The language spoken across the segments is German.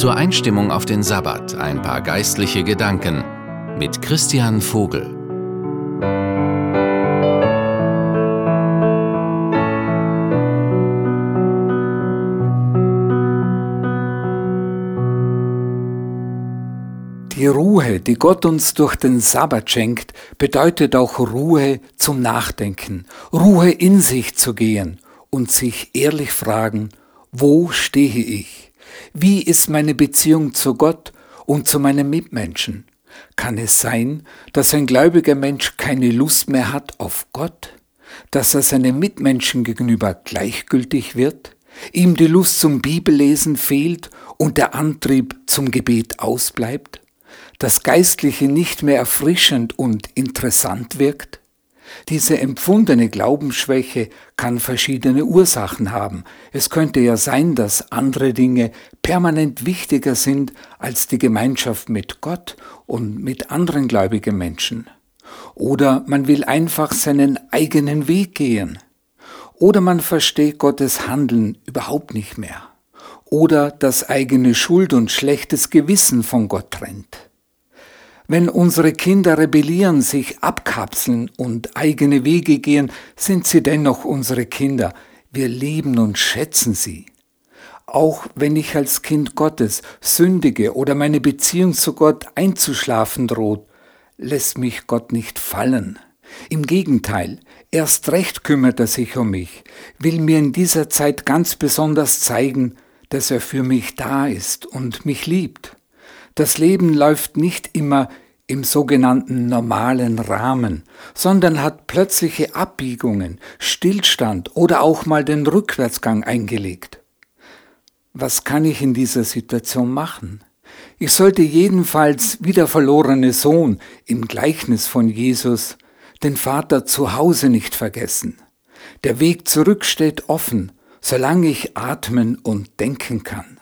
Zur Einstimmung auf den Sabbat ein paar geistliche Gedanken mit Christian Vogel. Die Ruhe, die Gott uns durch den Sabbat schenkt, bedeutet auch Ruhe zum Nachdenken, Ruhe in sich zu gehen und sich ehrlich fragen, wo stehe ich? Wie ist meine Beziehung zu Gott und zu meinen Mitmenschen? Kann es sein, dass ein gläubiger Mensch keine Lust mehr hat auf Gott? Dass er seinen Mitmenschen gegenüber gleichgültig wird? Ihm die Lust zum Bibellesen fehlt und der Antrieb zum Gebet ausbleibt? das Geistliche nicht mehr erfrischend und interessant wirkt? Diese empfundene Glaubensschwäche kann verschiedene Ursachen haben. Es könnte ja sein, dass andere Dinge permanent wichtiger sind als die Gemeinschaft mit Gott und mit anderen gläubigen Menschen. Oder man will einfach seinen eigenen Weg gehen. Oder man versteht Gottes Handeln überhaupt nicht mehr. Oder das eigene Schuld und schlechtes Gewissen von Gott trennt. Wenn unsere Kinder rebellieren, sich abkapseln und eigene Wege gehen, sind sie dennoch unsere Kinder. Wir lieben und schätzen sie. Auch wenn ich als Kind Gottes sündige oder meine Beziehung zu Gott einzuschlafen droht, lässt mich Gott nicht fallen. Im Gegenteil, erst recht kümmert er sich um mich, will mir in dieser Zeit ganz besonders zeigen, dass er für mich da ist und mich liebt. Das Leben läuft nicht immer im sogenannten normalen Rahmen, sondern hat plötzliche Abbiegungen, Stillstand oder auch mal den Rückwärtsgang eingelegt. Was kann ich in dieser Situation machen? Ich sollte jedenfalls wie der verlorene Sohn im Gleichnis von Jesus den Vater zu Hause nicht vergessen. Der Weg zurück steht offen, solange ich atmen und denken kann.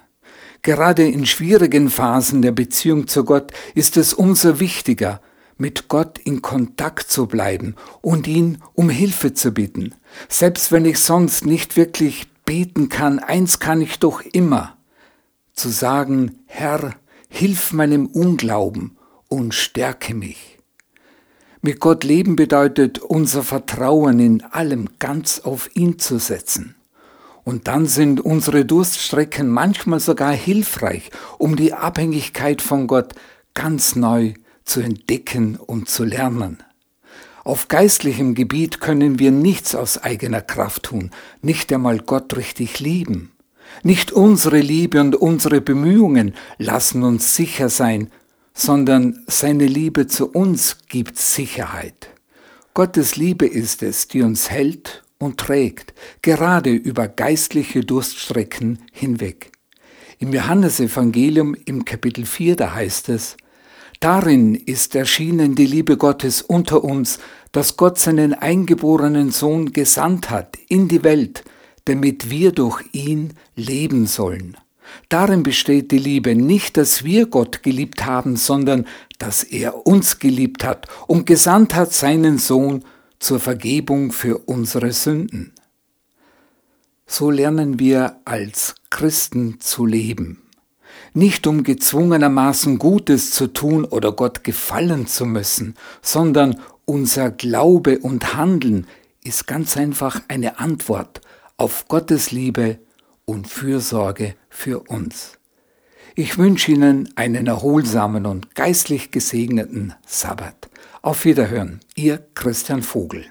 Gerade in schwierigen Phasen der Beziehung zu Gott ist es umso wichtiger, mit Gott in Kontakt zu bleiben und ihn um Hilfe zu bitten. Selbst wenn ich sonst nicht wirklich beten kann, eins kann ich doch immer, zu sagen, Herr, hilf meinem Unglauben und stärke mich. Mit Gott leben bedeutet unser Vertrauen in allem ganz auf ihn zu setzen. Und dann sind unsere Durststrecken manchmal sogar hilfreich, um die Abhängigkeit von Gott ganz neu zu entdecken und zu lernen. Auf geistlichem Gebiet können wir nichts aus eigener Kraft tun, nicht einmal Gott richtig lieben. Nicht unsere Liebe und unsere Bemühungen lassen uns sicher sein, sondern seine Liebe zu uns gibt Sicherheit. Gottes Liebe ist es, die uns hält und trägt, gerade über geistliche Durststrecken hinweg. Im Johannesevangelium im Kapitel 4, da heißt es, Darin ist erschienen die Liebe Gottes unter uns, dass Gott seinen eingeborenen Sohn gesandt hat in die Welt, damit wir durch ihn leben sollen. Darin besteht die Liebe nicht, dass wir Gott geliebt haben, sondern dass er uns geliebt hat und gesandt hat seinen Sohn, zur Vergebung für unsere Sünden. So lernen wir als Christen zu leben, nicht um gezwungenermaßen Gutes zu tun oder Gott gefallen zu müssen, sondern unser Glaube und Handeln ist ganz einfach eine Antwort auf Gottes Liebe und Fürsorge für uns. Ich wünsche Ihnen einen erholsamen und geistlich gesegneten Sabbat. Auf Wiederhören, Ihr Christian Vogel.